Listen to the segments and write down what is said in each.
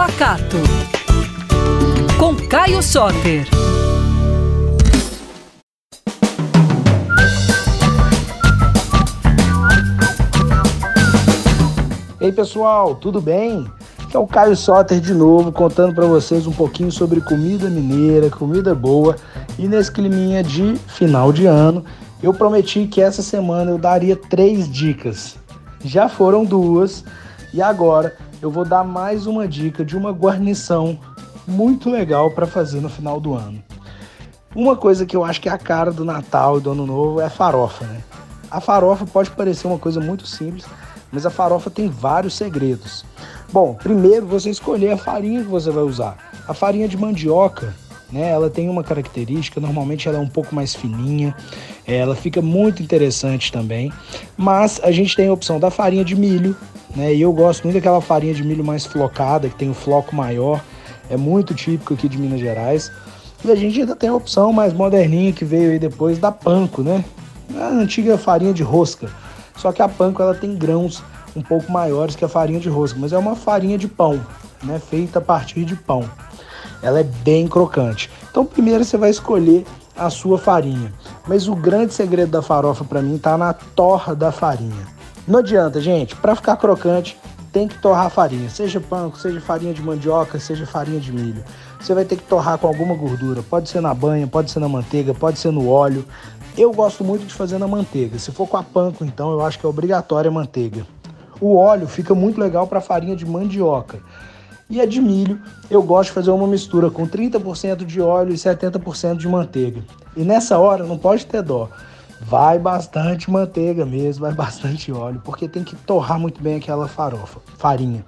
Pacato. Com Caio Soter. Ei pessoal, tudo bem? É o Caio Soter de novo, contando para vocês um pouquinho sobre comida mineira, comida boa. E nesse climinha de final de ano, eu prometi que essa semana eu daria três dicas. Já foram duas e agora eu vou dar mais uma dica de uma guarnição muito legal para fazer no final do ano. Uma coisa que eu acho que é a cara do Natal e do Ano Novo é a farofa, né? A farofa pode parecer uma coisa muito simples, mas a farofa tem vários segredos. Bom, primeiro você escolher a farinha que você vai usar. A farinha de mandioca, né? Ela tem uma característica, normalmente ela é um pouco mais fininha, ela fica muito interessante também. Mas a gente tem a opção da farinha de milho, né? E eu gosto muito daquela farinha de milho mais flocada, que tem o um floco maior, é muito típico aqui de Minas Gerais. E a gente ainda tem a opção mais moderninha que veio aí depois da panko, né? A antiga farinha de rosca. Só que a panko ela tem grãos um pouco maiores que a farinha de rosca, mas é uma farinha de pão, né? Feita a partir de pão. Ela é bem crocante. Então primeiro você vai escolher a sua farinha. Mas o grande segredo da farofa para mim tá na torra da farinha. Não adianta, gente, para ficar crocante tem que torrar a farinha, seja panko, seja farinha de mandioca, seja farinha de milho. Você vai ter que torrar com alguma gordura, pode ser na banha, pode ser na manteiga, pode ser no óleo. Eu gosto muito de fazer na manteiga. Se for com a panko, então eu acho que é obrigatória a manteiga. O óleo fica muito legal para farinha de mandioca. E a de milho, eu gosto de fazer uma mistura com 30% de óleo e 70% de manteiga. E nessa hora não pode ter dó. Vai bastante manteiga mesmo, vai bastante óleo, porque tem que torrar muito bem aquela farofa, farinha.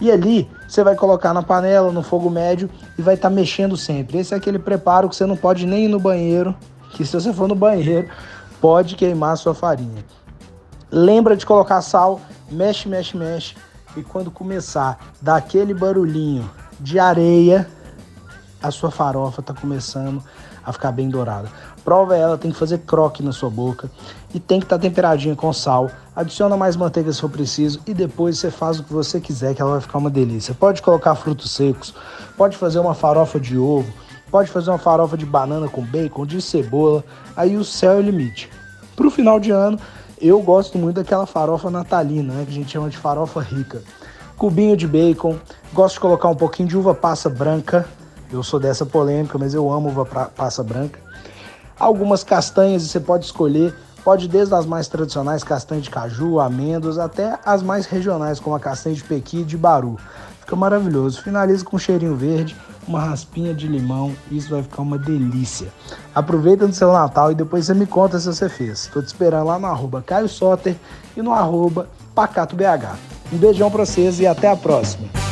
E ali você vai colocar na panela, no fogo médio e vai estar tá mexendo sempre. Esse é aquele preparo que você não pode nem ir no banheiro, que se você for no banheiro, pode queimar a sua farinha. Lembra de colocar sal, mexe, mexe, mexe e quando começar dar aquele barulhinho de areia, a sua farofa está começando a ficar bem dourada. Prova ela, tem que fazer croque na sua boca e tem que estar tá temperadinha com sal. Adiciona mais manteiga se for preciso e depois você faz o que você quiser que ela vai ficar uma delícia. Pode colocar frutos secos, pode fazer uma farofa de ovo, pode fazer uma farofa de banana com bacon, de cebola, aí o céu é o limite. Para o final de ano, eu gosto muito daquela farofa natalina, né, que a gente chama de farofa rica. Cubinho de bacon, gosto de colocar um pouquinho de uva passa branca. Eu sou dessa polêmica, mas eu amo uva passa branca. Algumas castanhas você pode escolher, pode desde as mais tradicionais, castanha de caju, amêndoas, até as mais regionais, como a castanha de pequi e de baru. Fica maravilhoso. Finaliza com um cheirinho verde, uma raspinha de limão, isso vai ficar uma delícia. Aproveita no seu Natal e depois você me conta se você fez. Estou te esperando lá no arroba Caio Soter e no arroba PacatoBH. Um beijão para vocês e até a próxima.